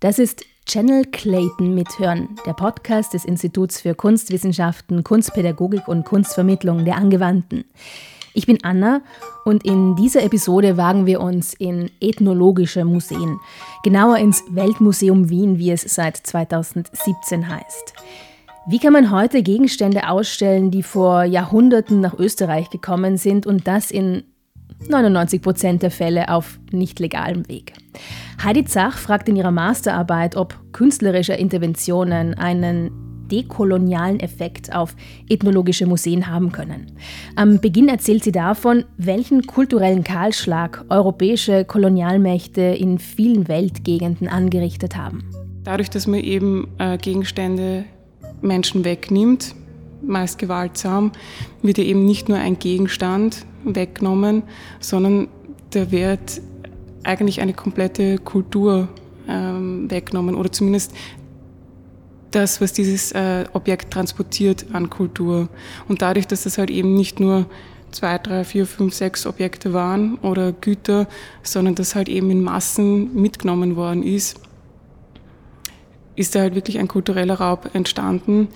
Das ist Channel Clayton mithören, der Podcast des Instituts für Kunstwissenschaften, Kunstpädagogik und Kunstvermittlung der Angewandten. Ich bin Anna und in dieser Episode wagen wir uns in ethnologische Museen, genauer ins Weltmuseum Wien, wie es seit 2017 heißt. Wie kann man heute Gegenstände ausstellen, die vor Jahrhunderten nach Österreich gekommen sind und das in 99 Prozent der Fälle auf nicht legalem Weg? Heidi Zach fragt in ihrer Masterarbeit, ob künstlerische Interventionen einen dekolonialen Effekt auf ethnologische Museen haben können. Am Beginn erzählt sie davon, welchen kulturellen Kahlschlag europäische Kolonialmächte in vielen Weltgegenden angerichtet haben. Dadurch, dass man eben äh, Gegenstände Menschen wegnimmt, meist gewaltsam, wird ja eben nicht nur ein Gegenstand weggenommen, sondern da wird eigentlich eine komplette Kultur ähm, weggenommen oder zumindest das, was dieses äh, Objekt transportiert an Kultur. Und dadurch, dass das halt eben nicht nur zwei, drei, vier, fünf, sechs Objekte waren oder Güter, sondern das halt eben in Massen mitgenommen worden ist, ist da halt wirklich ein kultureller Raub entstanden,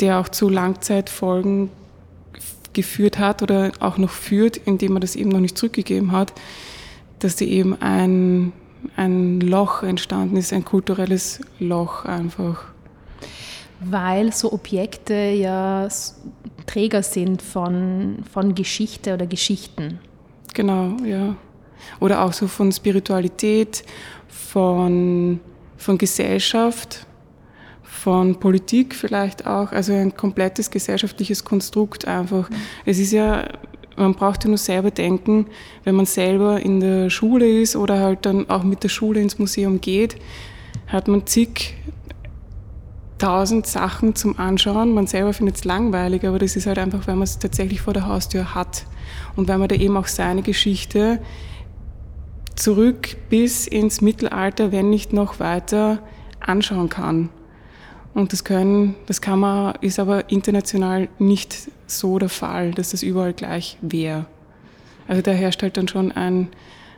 der auch zu Langzeitfolgen geführt hat oder auch noch führt, indem man das eben noch nicht zurückgegeben hat, dass da eben ein, ein Loch entstanden ist, ein kulturelles Loch einfach. Weil so Objekte ja Träger sind von, von Geschichte oder Geschichten. Genau, ja. Oder auch so von Spiritualität, von, von Gesellschaft, von Politik vielleicht auch. Also ein komplettes gesellschaftliches Konstrukt einfach. Mhm. Es ist ja man braucht ja nur selber denken, wenn man selber in der Schule ist oder halt dann auch mit der Schule ins Museum geht, hat man zig tausend Sachen zum Anschauen. Man selber findet es langweilig, aber das ist halt einfach, weil man es tatsächlich vor der Haustür hat und weil man da eben auch seine Geschichte zurück bis ins Mittelalter, wenn nicht noch weiter, anschauen kann. Und das können, das kann man, ist aber international nicht so der Fall, dass das überall gleich wäre. Also da herrscht halt dann schon ein,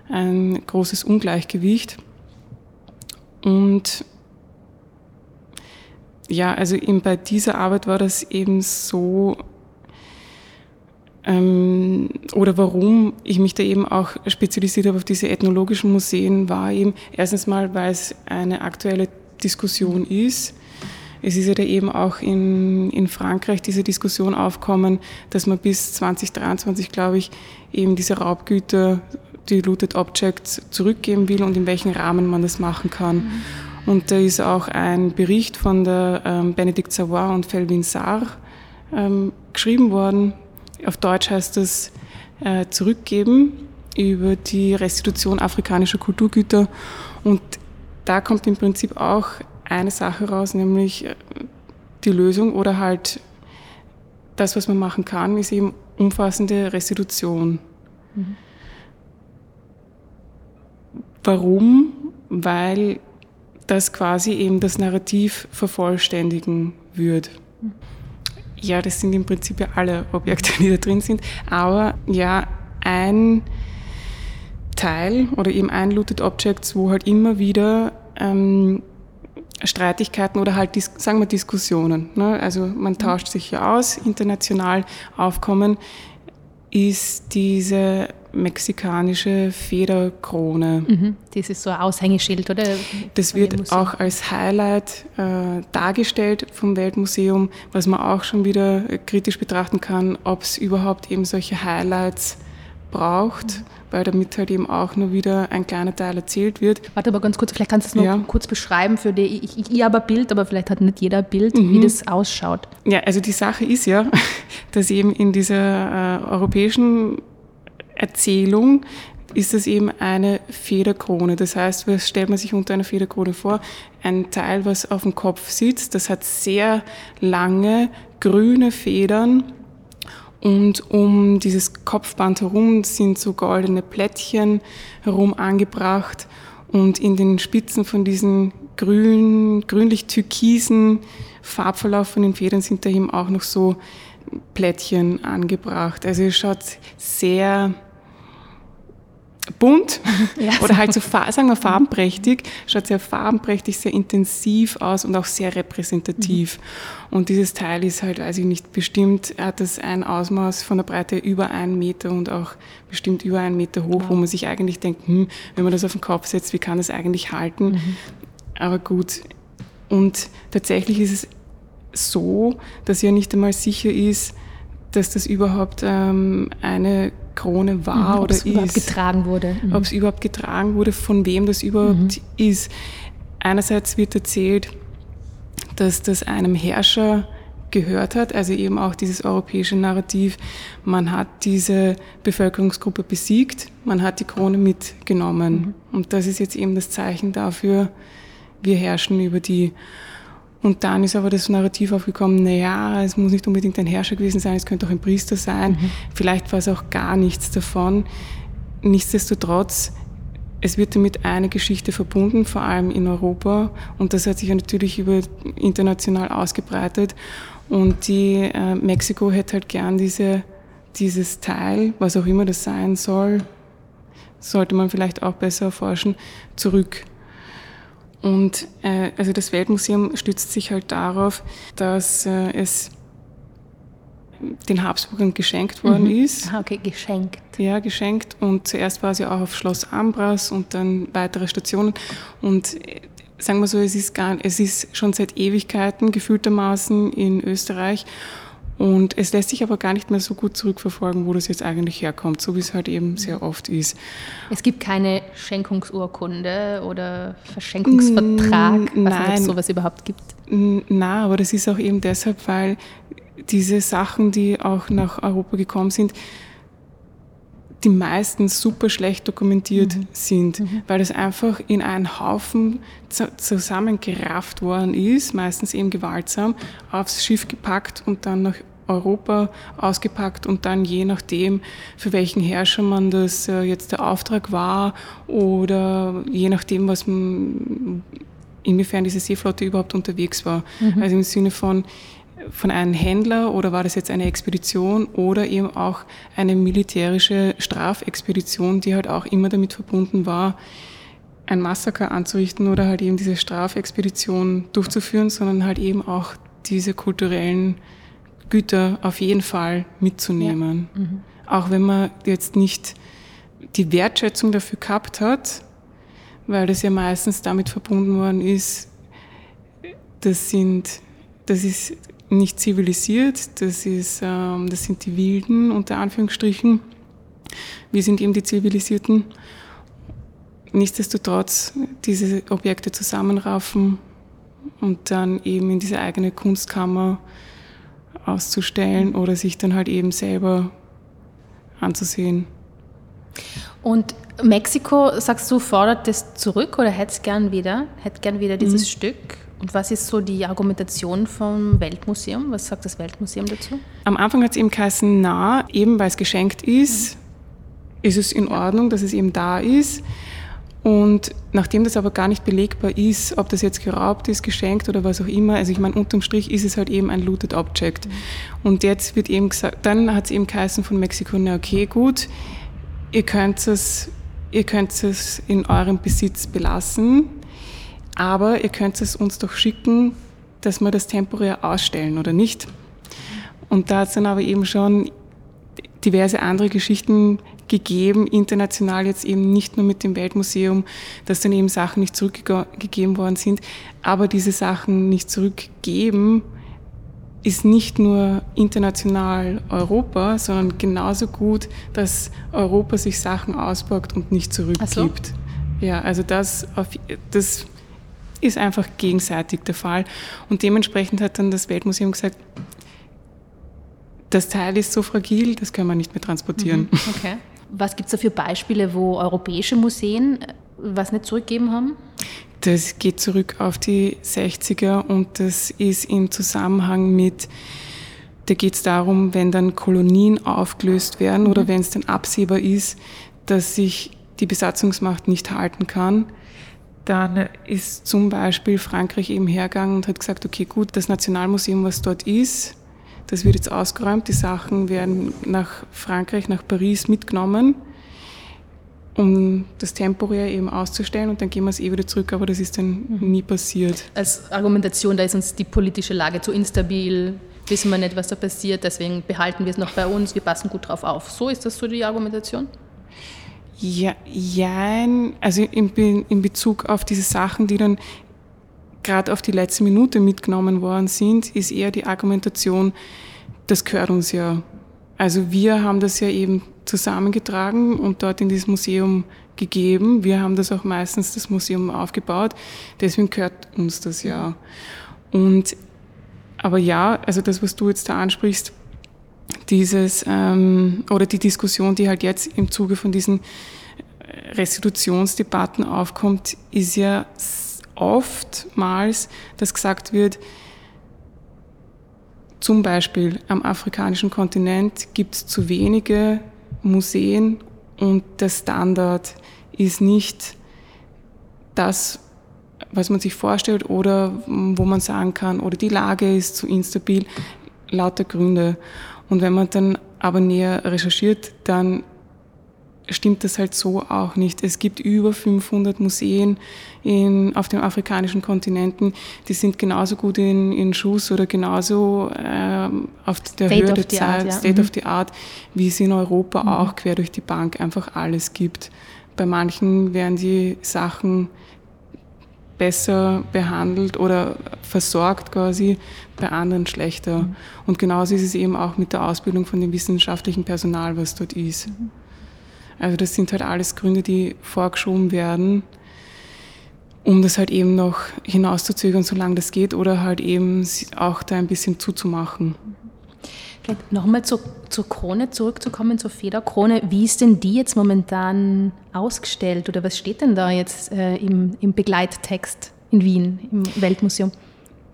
ein großes Ungleichgewicht. Und ja, also eben bei dieser Arbeit war das eben so, ähm, oder warum ich mich da eben auch spezialisiert habe auf diese ethnologischen Museen, war eben erstens mal, weil es eine aktuelle Diskussion ist es ist ja da eben auch in, in Frankreich diese Diskussion aufkommen, dass man bis 2023, glaube ich, eben diese Raubgüter, die Looted Objects zurückgeben will und in welchem Rahmen man das machen kann. Mhm. Und da ist auch ein Bericht von der ähm, Benedikt Savoy und Felvin Saar ähm, geschrieben worden. Auf Deutsch heißt das äh, Zurückgeben über die Restitution afrikanischer Kulturgüter. Und da kommt im Prinzip auch eine Sache raus, nämlich äh, die Lösung oder halt das, was man machen kann, ist eben umfassende Restitution. Mhm. Warum? Weil das quasi eben das Narrativ vervollständigen wird. Ja, das sind im Prinzip ja alle Objekte, die da drin sind, aber ja, ein Teil oder eben ein Looted Objects, wo halt immer wieder ähm, Streitigkeiten oder halt, sagen wir, Diskussionen. Ne? Also man mhm. tauscht sich ja aus, international aufkommen, ist diese mexikanische Federkrone. Mhm. Das ist so ein Aushängeschild, oder? Das wird auch als Highlight äh, dargestellt vom Weltmuseum, was man auch schon wieder kritisch betrachten kann, ob es überhaupt eben solche Highlights braucht. Mhm weil damit halt eben auch nur wieder ein kleiner Teil erzählt wird. Warte aber ganz kurz, vielleicht kannst du es noch ja. kurz beschreiben für die, ich, ich, ich habe ein Bild, aber vielleicht hat nicht jeder ein Bild, mhm. wie das ausschaut. Ja, also die Sache ist ja, dass eben in dieser äh, europäischen Erzählung ist das eben eine Federkrone. Das heißt, was stellt man sich unter einer Federkrone vor? Ein Teil, was auf dem Kopf sitzt, das hat sehr lange grüne Federn und um dieses Kopfband herum sind so goldene Plättchen herum angebracht. Und in den Spitzen von diesen grün, grünlich-türkisen Farbverlauf von den Federn sind da eben auch noch so Plättchen angebracht. Also es schaut sehr bunt ja, oder halt so, sagen wir farbenprächtig, schaut sehr farbenprächtig, sehr intensiv aus und auch sehr repräsentativ. Mhm. Und dieses Teil ist halt, weiß ich nicht, bestimmt hat das ein Ausmaß von der Breite über einen Meter und auch bestimmt über einen Meter hoch, wow. wo man sich eigentlich denkt, hm, wenn man das auf den Kopf setzt, wie kann das eigentlich halten? Mhm. Aber gut. Und tatsächlich ist es so, dass ja nicht einmal sicher ist, dass das überhaupt ähm, eine Krone war mhm, oder ist. Ob es überhaupt getragen wurde. Mhm. Ob es überhaupt getragen wurde, von wem das überhaupt mhm. ist. Einerseits wird erzählt, dass das einem Herrscher gehört hat, also eben auch dieses europäische Narrativ, man hat diese Bevölkerungsgruppe besiegt, man hat die Krone mitgenommen. Mhm. Und das ist jetzt eben das Zeichen dafür, wir herrschen über die. Und dann ist aber das Narrativ aufgekommen, naja, es muss nicht unbedingt ein Herrscher gewesen sein, es könnte auch ein Priester sein, mhm. vielleicht war es auch gar nichts davon. Nichtsdestotrotz, es wird damit eine Geschichte verbunden, vor allem in Europa, und das hat sich ja natürlich über international ausgebreitet. Und die äh, Mexiko hätte halt gern diese, dieses Teil, was auch immer das sein soll, sollte man vielleicht auch besser erforschen, zurück. Und äh, also das Weltmuseum stützt sich halt darauf, dass äh, es den Habsburgern geschenkt worden mhm. ist. Ah, okay, geschenkt. Ja, geschenkt. Und zuerst war sie auch auf Schloss Ambras und dann weitere Stationen. Und äh, sagen wir so, es ist, gar, es ist schon seit Ewigkeiten gefühltermaßen in Österreich. Und es lässt sich aber gar nicht mehr so gut zurückverfolgen, wo das jetzt eigentlich herkommt, so wie es halt eben sehr oft ist. Es gibt keine Schenkungsurkunde oder Verschenkungsvertrag, was es sowas überhaupt gibt? Na, aber das ist auch eben deshalb, weil diese Sachen, die auch nach Europa gekommen sind, die meisten super schlecht dokumentiert mhm. sind, mhm. weil das einfach in einen Haufen zusammengerafft worden ist, meistens eben gewaltsam, aufs Schiff gepackt und dann nach Europa ausgepackt und dann je nachdem, für welchen Herrscher man das äh, jetzt der Auftrag war oder je nachdem, was man, inwiefern diese Seeflotte überhaupt unterwegs war. Mhm. Also im Sinne von, von einem Händler oder war das jetzt eine Expedition oder eben auch eine militärische Strafexpedition, die halt auch immer damit verbunden war, ein Massaker anzurichten oder halt eben diese Strafexpedition durchzuführen, sondern halt eben auch diese kulturellen Güter auf jeden Fall mitzunehmen. Ja. Mhm. Auch wenn man jetzt nicht die Wertschätzung dafür gehabt hat, weil das ja meistens damit verbunden worden ist, das sind, das ist nicht zivilisiert, das, ist, ähm, das sind die Wilden unter Anführungsstrichen. Wir sind eben die Zivilisierten. Nichtsdestotrotz diese Objekte zusammenraffen und dann eben in diese eigene Kunstkammer auszustellen oder sich dann halt eben selber anzusehen. Und Mexiko, sagst du, fordert das zurück oder hätte es gern wieder? Hätte gern wieder dieses mhm. Stück? Und was ist so die Argumentation vom Weltmuseum? Was sagt das Weltmuseum dazu? Am Anfang hat es eben geheißen, na, eben weil es geschenkt ist, mhm. ist es in Ordnung, dass es eben da ist. Und nachdem das aber gar nicht belegbar ist, ob das jetzt geraubt ist, geschenkt oder was auch immer, also ich meine, unterm Strich ist es halt eben ein looted Object. Und jetzt wird eben gesagt, dann hat es eben geheißen von Mexiko, na okay, gut, ihr könnt es, ihr könnt es in eurem Besitz belassen, aber ihr könnt es uns doch schicken, dass wir das temporär ausstellen oder nicht. Und da hat es dann aber eben schon diverse andere Geschichten gegeben, international jetzt eben nicht nur mit dem Weltmuseum, dass dann eben Sachen nicht zurückgegeben worden sind, aber diese Sachen nicht zurückgeben ist nicht nur international Europa, sondern genauso gut, dass Europa sich Sachen auspackt und nicht zurückgibt. So. Ja, also das, auf, das ist einfach gegenseitig der Fall. Und dementsprechend hat dann das Weltmuseum gesagt, das Teil ist so fragil, das können wir nicht mehr transportieren. Mhm, okay. Was gibt es da für Beispiele, wo europäische Museen äh, was nicht zurückgegeben haben? Das geht zurück auf die 60er und das ist im Zusammenhang mit, da geht es darum, wenn dann Kolonien aufgelöst werden mhm. oder wenn es dann absehbar ist, dass sich die Besatzungsmacht nicht halten kann, dann ist zum Beispiel Frankreich eben hergegangen und hat gesagt, okay, gut, das Nationalmuseum, was dort ist, das wird jetzt ausgeräumt, die Sachen werden nach Frankreich, nach Paris mitgenommen, um das temporär eben auszustellen und dann gehen wir es eh wieder zurück, aber das ist dann mhm. nie passiert. Als Argumentation, da ist uns die politische Lage zu instabil, wissen wir nicht, was da passiert, deswegen behalten wir es noch bei uns, wir passen gut drauf auf. So ist das so die Argumentation? Ja, ja also in, in Bezug auf diese Sachen, die dann gerade auf die letzte Minute mitgenommen worden sind, ist eher die Argumentation, das gehört uns ja. Also wir haben das ja eben zusammengetragen und dort in dieses Museum gegeben. Wir haben das auch meistens, das Museum aufgebaut. Deswegen gehört uns das ja. Und, aber ja, also das, was du jetzt da ansprichst, dieses, ähm, oder die Diskussion, die halt jetzt im Zuge von diesen Restitutionsdebatten aufkommt, ist ja oftmals, dass gesagt wird, zum Beispiel am afrikanischen Kontinent gibt es zu wenige Museen und der Standard ist nicht das, was man sich vorstellt oder wo man sagen kann, oder die Lage ist zu instabil, lauter Gründe. Und wenn man dann aber näher recherchiert, dann stimmt das halt so auch nicht. Es gibt über 500 Museen in, auf dem afrikanischen Kontinenten, die sind genauso gut in, in Schuss oder genauso ähm, auf der State Höhe der Zeit, Art, ja. State mhm. of the Art, wie es in Europa mhm. auch quer durch die Bank einfach alles gibt. Bei manchen werden die Sachen besser behandelt oder versorgt quasi, bei anderen schlechter. Mhm. Und genauso ist es eben auch mit der Ausbildung von dem wissenschaftlichen Personal, was dort ist. Mhm. Also das sind halt alles Gründe, die vorgeschoben werden, um das halt eben noch hinauszuzögern, solange das geht, oder halt eben auch da ein bisschen zuzumachen. Vielleicht nochmal zur, zur Krone zurückzukommen, zur Federkrone. Wie ist denn die jetzt momentan ausgestellt oder was steht denn da jetzt äh, im, im Begleittext in Wien, im Weltmuseum?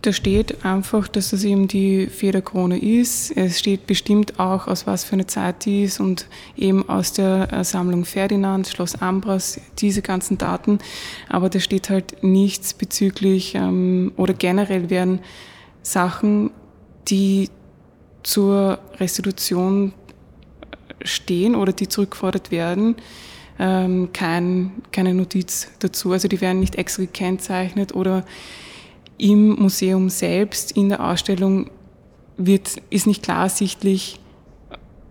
Da steht einfach, dass das eben die Federkrone ist. Es steht bestimmt auch, aus was für eine Zeit die ist und eben aus der äh, Sammlung Ferdinand, Schloss Ambras, diese ganzen Daten. Aber da steht halt nichts bezüglich ähm, oder generell werden Sachen, die zur Restitution stehen oder die zurückgefordert werden, ähm, kein, keine Notiz dazu. Also die werden nicht extra gekennzeichnet oder im Museum selbst, in der Ausstellung, wird, ist nicht klar ersichtlich,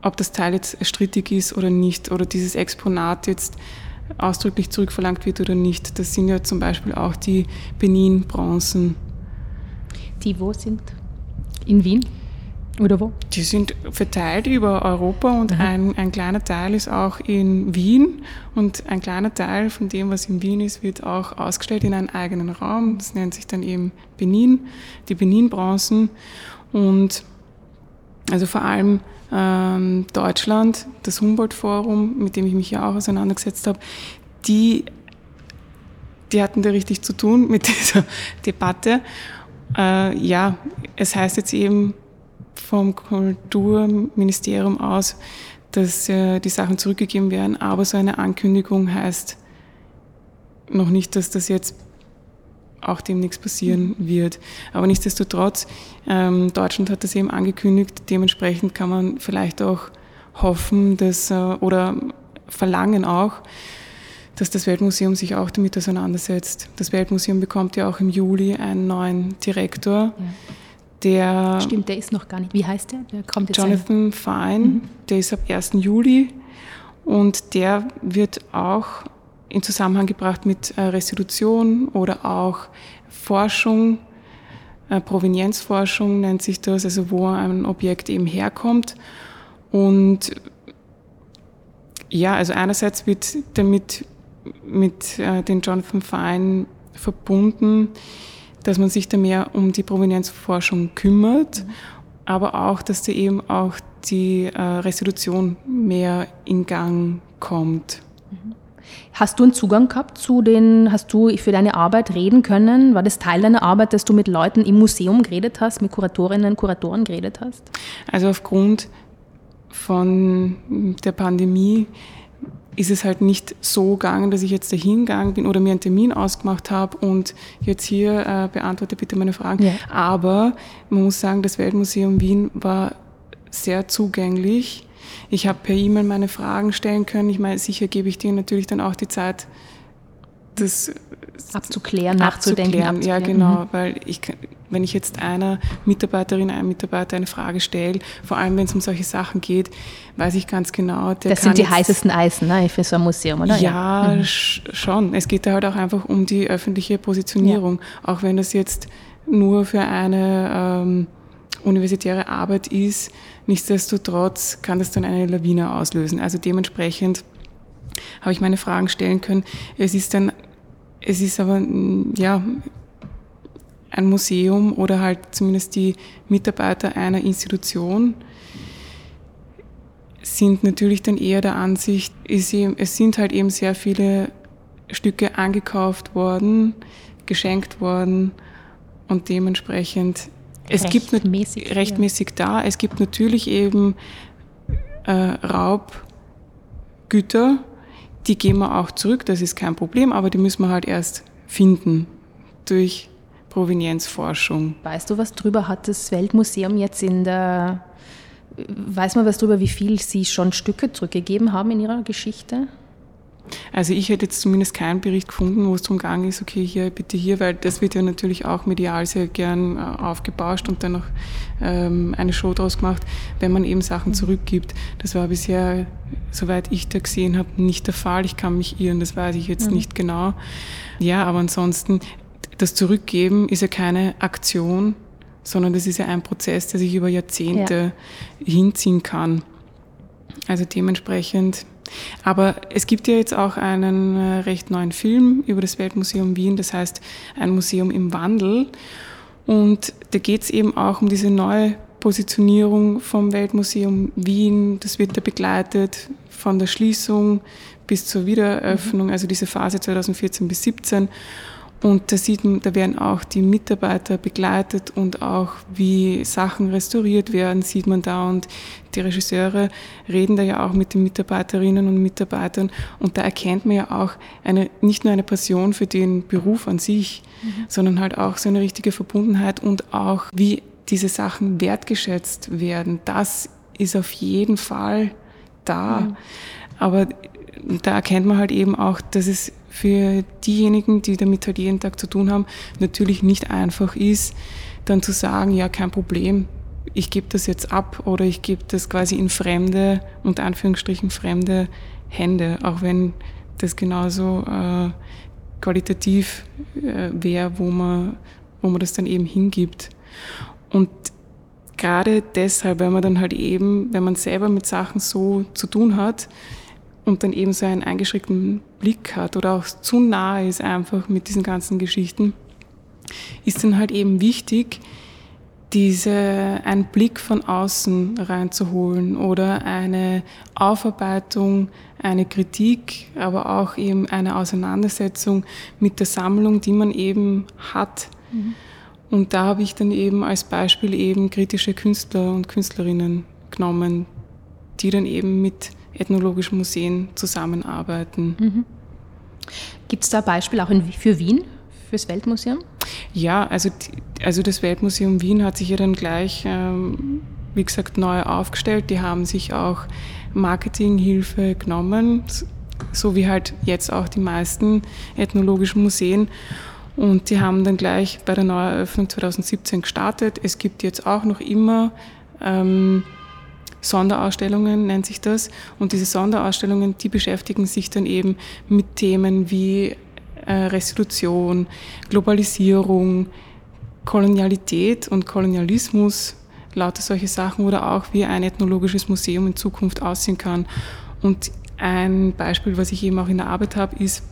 ob das Teil jetzt strittig ist oder nicht, oder dieses Exponat jetzt ausdrücklich zurückverlangt wird oder nicht. Das sind ja zum Beispiel auch die Benin-Bronzen. Die wo sind? In Wien? Oder wo? Die sind verteilt über Europa und ein, ein kleiner Teil ist auch in Wien und ein kleiner Teil von dem, was in Wien ist, wird auch ausgestellt in einem eigenen Raum. Das nennt sich dann eben Benin, die Benin-Bronzen und also vor allem ähm, Deutschland, das Humboldt-Forum, mit dem ich mich ja auch auseinandergesetzt habe, die, die hatten da richtig zu tun mit dieser Debatte. Äh, ja, es heißt jetzt eben, vom Kulturministerium aus, dass äh, die Sachen zurückgegeben werden, aber so eine Ankündigung heißt noch nicht, dass das jetzt auch dem nichts passieren wird. Aber nichtsdestotrotz, ähm, Deutschland hat das eben angekündigt, dementsprechend kann man vielleicht auch hoffen, dass, äh, oder verlangen auch, dass das Weltmuseum sich auch damit auseinandersetzt. Das Weltmuseum bekommt ja auch im Juli einen neuen Direktor. Ja der Stimmt, der ist noch gar nicht. Wie heißt der? Der kommt jetzt Jonathan Fine, mhm. der ist ab 1. Juli und der wird auch in Zusammenhang gebracht mit äh, Restitution oder auch Forschung, äh, Provenienzforschung nennt sich das, also wo ein Objekt eben herkommt. Und ja, also einerseits wird damit mit äh, den Jonathan Fine verbunden, dass man sich da mehr um die Provenienzforschung kümmert, mhm. aber auch, dass da eben auch die äh, Restitution mehr in Gang kommt. Mhm. Hast du einen Zugang gehabt zu den, hast du für deine Arbeit reden können? War das Teil deiner Arbeit, dass du mit Leuten im Museum geredet hast, mit Kuratorinnen und Kuratoren geredet hast? Also aufgrund von der Pandemie ist es halt nicht so gegangen, dass ich jetzt dahin gegangen bin oder mir einen Termin ausgemacht habe und jetzt hier äh, beantworte bitte meine Fragen. Ja. Aber man muss sagen, das Weltmuseum Wien war sehr zugänglich. Ich habe per E-Mail meine Fragen stellen können. Ich meine, sicher gebe ich dir natürlich dann auch die Zeit, das abzuklären, nachzudenken. Abzuklären. Ja, genau, mhm. weil ich, wenn ich jetzt einer Mitarbeiterin, einem Mitarbeiter eine Frage stelle, vor allem wenn es um solche Sachen geht, weiß ich ganz genau. das sind die heißesten Eisen ne, für so ein Museum, oder? Ja, ja. Mhm. schon. Es geht da halt auch einfach um die öffentliche Positionierung, ja. auch wenn das jetzt nur für eine ähm, universitäre Arbeit ist. Nichtsdestotrotz kann das dann eine Lawine auslösen. Also dementsprechend habe ich meine Fragen stellen können. Es ist dann, es ist aber, ja, ein Museum oder halt zumindest die Mitarbeiter einer Institution sind natürlich dann eher der Ansicht, es sind halt eben sehr viele Stücke angekauft worden, geschenkt worden und dementsprechend es gibt rechtmäßig da. Es gibt natürlich eben äh, Raubgüter, die gehen wir auch zurück, das ist kein Problem, aber die müssen wir halt erst finden durch Provenienzforschung. Weißt du was drüber? Hat das Weltmuseum jetzt in der, weiß man was drüber, wie viel sie schon Stücke zurückgegeben haben in ihrer Geschichte? Also ich hätte jetzt zumindest keinen Bericht gefunden, wo es darum gegangen ist, okay, hier, bitte hier, weil das wird ja natürlich auch medial sehr gern äh, aufgebauscht und dann noch ähm, eine Show draus gemacht, wenn man eben Sachen mhm. zurückgibt. Das war bisher, soweit ich da gesehen habe, nicht der Fall. Ich kann mich irren, das weiß ich jetzt mhm. nicht genau. Ja, aber ansonsten, das Zurückgeben ist ja keine Aktion, sondern das ist ja ein Prozess, der sich über Jahrzehnte ja. hinziehen kann. Also dementsprechend aber es gibt ja jetzt auch einen äh, recht neuen Film über das Weltmuseum Wien, das heißt ein Museum im Wandel. Und da geht es eben auch um diese neue Positionierung vom Weltmuseum Wien. Das wird da begleitet von der Schließung bis zur Wiedereröffnung, mhm. also diese Phase 2014 bis 2017. Und da sieht man, da werden auch die Mitarbeiter begleitet und auch wie Sachen restauriert werden, sieht man da. Und die Regisseure reden da ja auch mit den Mitarbeiterinnen und Mitarbeitern. Und da erkennt man ja auch eine, nicht nur eine Passion für den Beruf an sich, mhm. sondern halt auch so eine richtige Verbundenheit und auch wie diese Sachen wertgeschätzt werden. Das ist auf jeden Fall da. Mhm. Aber da erkennt man halt eben auch, dass es für diejenigen, die damit halt jeden Tag zu tun haben, natürlich nicht einfach ist, dann zu sagen, ja, kein Problem, ich gebe das jetzt ab oder ich gebe das quasi in fremde, unter Anführungsstrichen fremde Hände, auch wenn das genauso äh, qualitativ äh, wäre, wo man, wo man das dann eben hingibt. Und gerade deshalb, wenn man dann halt eben, wenn man selber mit Sachen so zu tun hat, und dann eben so einen eingeschränkten Blick hat oder auch zu nahe ist einfach mit diesen ganzen Geschichten, ist dann halt eben wichtig, diese, einen Blick von außen reinzuholen oder eine Aufarbeitung, eine Kritik, aber auch eben eine Auseinandersetzung mit der Sammlung, die man eben hat. Mhm. Und da habe ich dann eben als Beispiel eben kritische Künstler und Künstlerinnen genommen, die dann eben mit ethnologischen Museen zusammenarbeiten. Mhm. Gibt es da Beispiele auch in, für Wien, fürs Weltmuseum? Ja, also, also das Weltmuseum Wien hat sich ja dann gleich, ähm, wie gesagt, neu aufgestellt. Die haben sich auch Marketinghilfe genommen, so wie halt jetzt auch die meisten ethnologischen Museen. Und die haben dann gleich bei der Neueröffnung 2017 gestartet. Es gibt jetzt auch noch immer ähm, Sonderausstellungen nennt sich das. Und diese Sonderausstellungen, die beschäftigen sich dann eben mit Themen wie äh, Restitution, Globalisierung, Kolonialität und Kolonialismus, lauter solche Sachen oder auch wie ein ethnologisches Museum in Zukunft aussehen kann. Und ein Beispiel, was ich eben auch in der Arbeit habe, ist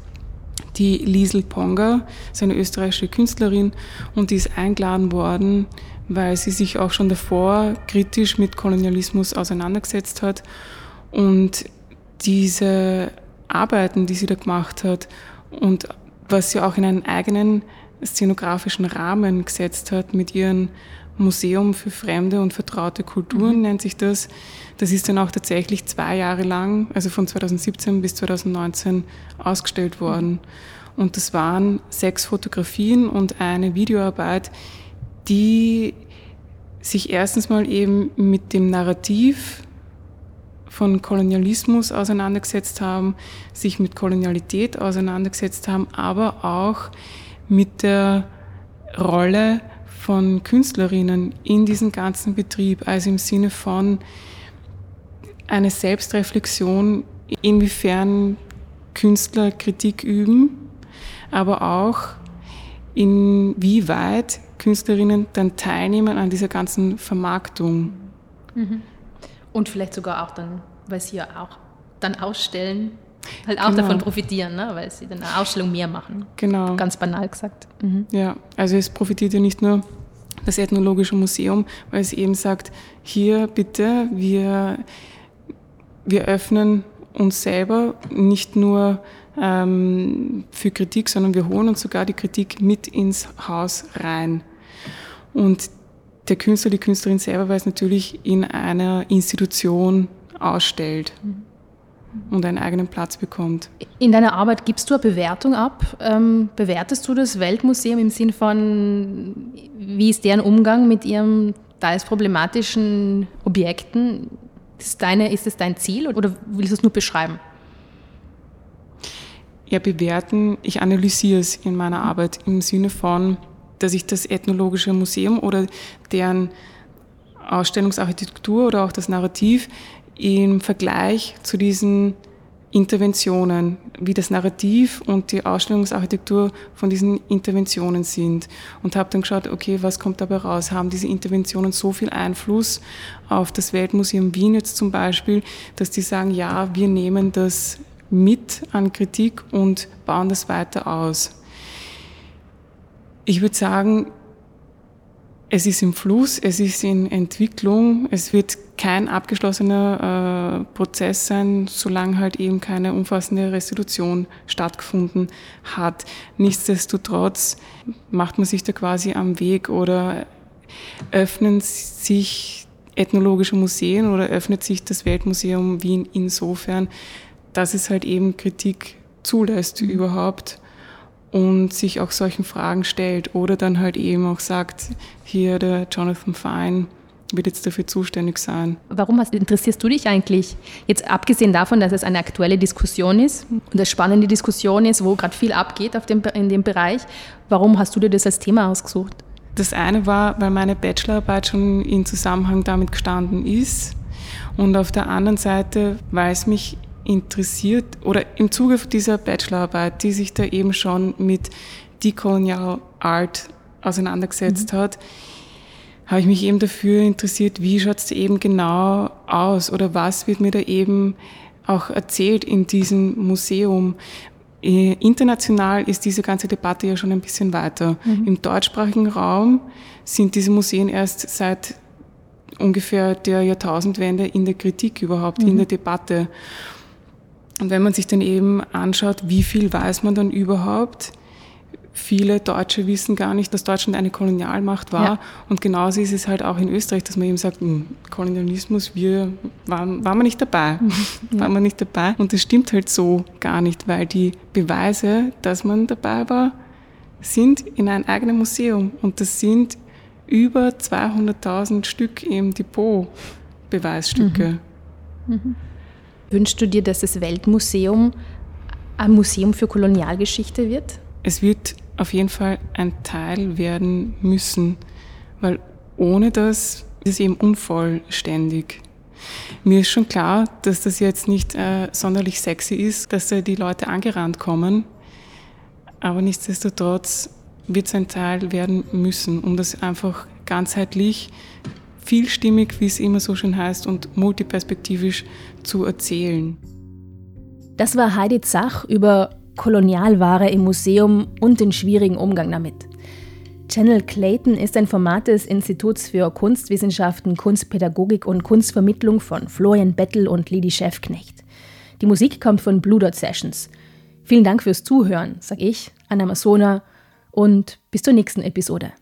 die Liesel Ponga, so eine österreichische Künstlerin, und die ist eingeladen worden weil sie sich auch schon davor kritisch mit Kolonialismus auseinandergesetzt hat. Und diese Arbeiten, die sie da gemacht hat und was sie auch in einen eigenen szenografischen Rahmen gesetzt hat mit ihren Museum für fremde und vertraute Kulturen mhm. nennt sich das. Das ist dann auch tatsächlich zwei Jahre lang, also von 2017 bis 2019 ausgestellt worden. Und das waren sechs Fotografien und eine Videoarbeit, die sich erstens mal eben mit dem Narrativ von Kolonialismus auseinandergesetzt haben, sich mit Kolonialität auseinandergesetzt haben, aber auch mit der Rolle von Künstlerinnen in diesem ganzen Betrieb, also im Sinne von eine Selbstreflexion, inwiefern Künstler Kritik üben, aber auch inwieweit Künstlerinnen dann teilnehmen an dieser ganzen Vermarktung. Mhm. Und vielleicht sogar auch dann, weil sie ja auch dann ausstellen, halt auch genau. davon profitieren, ne? weil sie dann eine Ausstellung mehr machen. Genau. Ganz banal gesagt. Mhm. Ja, also es profitiert ja nicht nur das Ethnologische Museum, weil es eben sagt, hier bitte, wir, wir öffnen uns selber nicht nur ähm, für Kritik, sondern wir holen uns sogar die Kritik mit ins Haus rein. Und der Künstler, die Künstlerin selber, weil es natürlich in einer Institution ausstellt mhm. Und einen eigenen Platz bekommt. In deiner Arbeit gibst du eine Bewertung ab. Ähm, bewertest du das Weltmuseum im Sinn von, wie ist deren Umgang mit ihren teils problematischen Objekten? Ist, deine, ist das dein Ziel oder willst du es nur beschreiben? Ja, bewerten, ich analysiere es in meiner Arbeit im Sinne von, dass ich das Ethnologische Museum oder deren Ausstellungsarchitektur oder auch das Narrativ im Vergleich zu diesen Interventionen, wie das Narrativ und die Ausstellungsarchitektur von diesen Interventionen sind. Und habe dann geschaut, okay, was kommt dabei raus? Haben diese Interventionen so viel Einfluss auf das Weltmuseum Wien jetzt zum Beispiel, dass die sagen, ja, wir nehmen das mit an Kritik und bauen das weiter aus. Ich würde sagen, es ist im Fluss, es ist in Entwicklung, es wird kein abgeschlossener äh, Prozess sein, solange halt eben keine umfassende Restitution stattgefunden hat. Nichtsdestotrotz macht man sich da quasi am Weg oder öffnen sich ethnologische Museen oder öffnet sich das Weltmuseum Wien insofern, dass es halt eben Kritik zulässt mhm. überhaupt und sich auch solchen Fragen stellt oder dann halt eben auch sagt, hier der Jonathan Fine wird jetzt dafür zuständig sein. Warum hast, interessierst du dich eigentlich? Jetzt abgesehen davon, dass es eine aktuelle Diskussion ist und eine spannende Diskussion ist, wo gerade viel abgeht auf dem, in dem Bereich, warum hast du dir das als Thema ausgesucht? Das eine war, weil meine Bachelorarbeit schon in Zusammenhang damit gestanden ist und auf der anderen Seite, weil es mich interessiert oder im Zuge dieser Bachelorarbeit, die sich da eben schon mit Decolonial Art auseinandergesetzt mhm. hat, habe ich mich eben dafür interessiert, wie schaut es eben genau aus oder was wird mir da eben auch erzählt in diesem Museum. Äh, international ist diese ganze Debatte ja schon ein bisschen weiter. Mhm. Im deutschsprachigen Raum sind diese Museen erst seit ungefähr der Jahrtausendwende in der Kritik überhaupt, mhm. in der Debatte. Und wenn man sich dann eben anschaut, wie viel weiß man dann überhaupt, viele Deutsche wissen gar nicht, dass Deutschland eine Kolonialmacht war. Ja. Und genauso ist es halt auch in Österreich, dass man eben sagt, hm, Kolonialismus, wir waren, waren wir nicht dabei. Ja. Waren wir nicht dabei. Und das stimmt halt so gar nicht, weil die Beweise, dass man dabei war, sind in einem eigenen Museum. Und das sind über 200.000 Stück im Depot Beweisstücke. Mhm. Mhm. Wünschst du dir, dass das Weltmuseum ein Museum für Kolonialgeschichte wird? Es wird auf jeden Fall ein Teil werden müssen, weil ohne das ist es eben unvollständig. Mir ist schon klar, dass das jetzt nicht äh, sonderlich sexy ist, dass da die Leute angerannt kommen, aber nichtsdestotrotz wird es ein Teil werden müssen, um das einfach ganzheitlich vielstimmig, wie es immer so schön heißt, und multiperspektivisch zu erzählen. Das war Heidi Zach über Kolonialware im Museum und den schwierigen Umgang damit. Channel Clayton ist ein Format des Instituts für Kunstwissenschaften, Kunstpädagogik und Kunstvermittlung von Florian Bettel und Lidi Schäfknecht. Die Musik kommt von Blue Dot Sessions. Vielen Dank fürs Zuhören, sag ich, Anna Masona, und bis zur nächsten Episode.